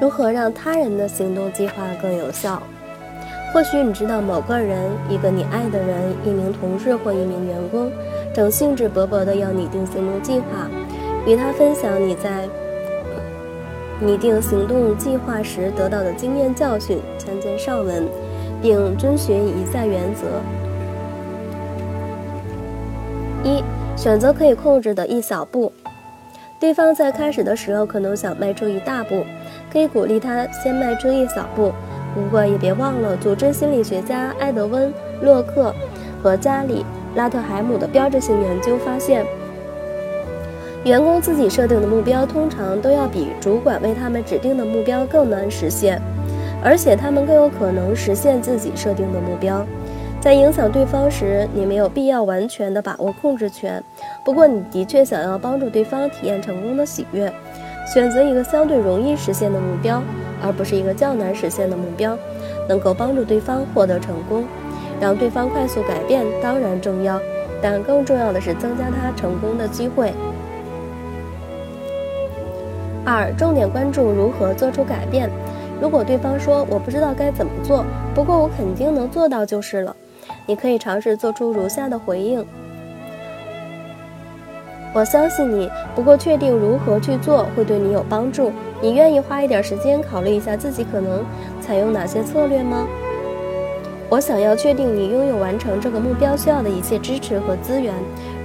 如何让他人的行动计划更有效？或许你知道某个人、一个你爱的人、一名同事或一名员工，正兴致勃勃地要拟定行动计划，与他分享你在拟定行动计划时得到的经验教训，参见上文，并遵循以下原则：一、选择可以控制的一小步。对方在开始的时候可能想迈出一大步，可以鼓励他先迈出一小步。不过也别忘了，组织心理学家埃德温·洛克和加里·拉特海姆的标志性研究发现，员工自己设定的目标通常都要比主管为他们指定的目标更难实现，而且他们更有可能实现自己设定的目标。在影响对方时，你没有必要完全的把握控制权。不过，你的确想要帮助对方体验成功的喜悦，选择一个相对容易实现的目标，而不是一个较难实现的目标，能够帮助对方获得成功。让对方快速改变当然重要，但更重要的是增加他成功的机会。二、重点关注如何做出改变。如果对方说我不知道该怎么做，不过我肯定能做到就是了。你可以尝试做出如下的回应：我相信你，不过确定如何去做会对你有帮助。你愿意花一点时间考虑一下自己可能采用哪些策略吗？我想要确定你拥有完成这个目标需要的一切支持和资源。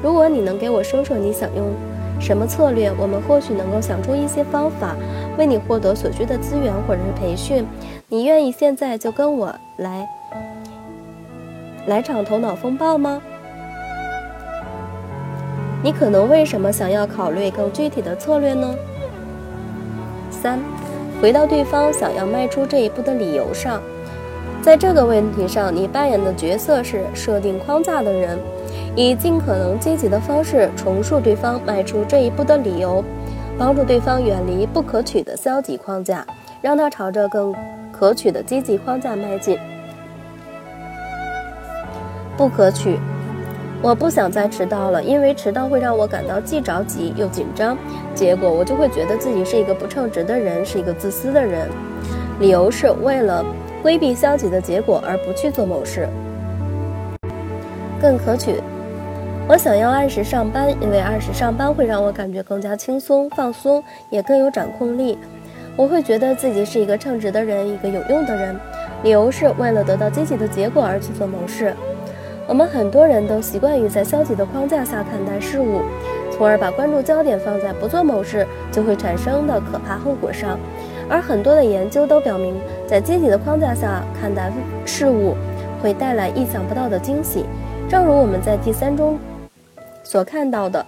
如果你能给我说说你想用什么策略，我们或许能够想出一些方法，为你获得所需的资源或者是培训。你愿意现在就跟我来？来场头脑风暴吗？你可能为什么想要考虑更具体的策略呢？三，回到对方想要迈出这一步的理由上，在这个问题上，你扮演的角色是设定框架的人，以尽可能积极的方式重塑对方迈出这一步的理由，帮助对方远离不可取的消极框架，让他朝着更可取的积极框架迈进。不可取，我不想再迟到了，因为迟到会让我感到既着急又紧张，结果我就会觉得自己是一个不称职的人，是一个自私的人。理由是为了规避消极的结果而不去做某事。更可取，我想要按时上班，因为按时上班会让我感觉更加轻松、放松，也更有掌控力。我会觉得自己是一个称职的人，一个有用的人。理由是为了得到积极的结果而去做某事。我们很多人都习惯于在消极的框架下看待事物，从而把关注焦点放在不做某事就会产生的可怕后果上。而很多的研究都表明，在积极的框架下看待事物，会带来意想不到的惊喜。正如我们在第三中所看到的，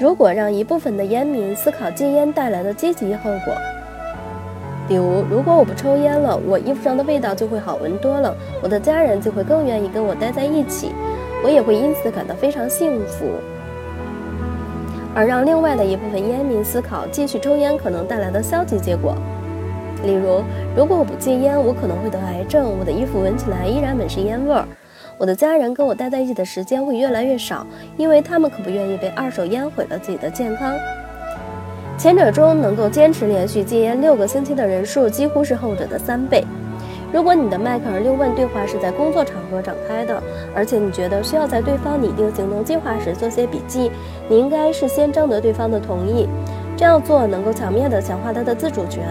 如果让一部分的烟民思考戒烟带来的积极后果。比如，如果我不抽烟了，我衣服上的味道就会好闻多了，我的家人就会更愿意跟我待在一起，我也会因此感到非常幸福。而让另外的一部分烟民思考继续抽烟可能带来的消极结果，例如，如果我不戒烟，我可能会得癌症，我的衣服闻起来依然满是烟味儿，我的家人跟我待在一起的时间会越来越少，因为他们可不愿意被二手烟毁了自己的健康。前者中能够坚持连续戒烟六个星期的人数几乎是后者的三倍。如果你的迈克尔六问对话是在工作场合展开的，而且你觉得需要在对方拟定行动计划时做些笔记，你应该事先征得对方的同意。这样做能够巧妙地强化他的自主权，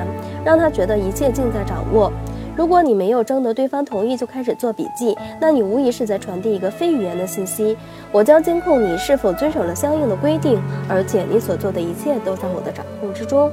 让他觉得一切尽在掌握。如果你没有征得对方同意就开始做笔记，那你无疑是在传递一个非语言的信息。我将监控你是否遵守了相应的规定，而且你所做的一切都在我的掌控之中。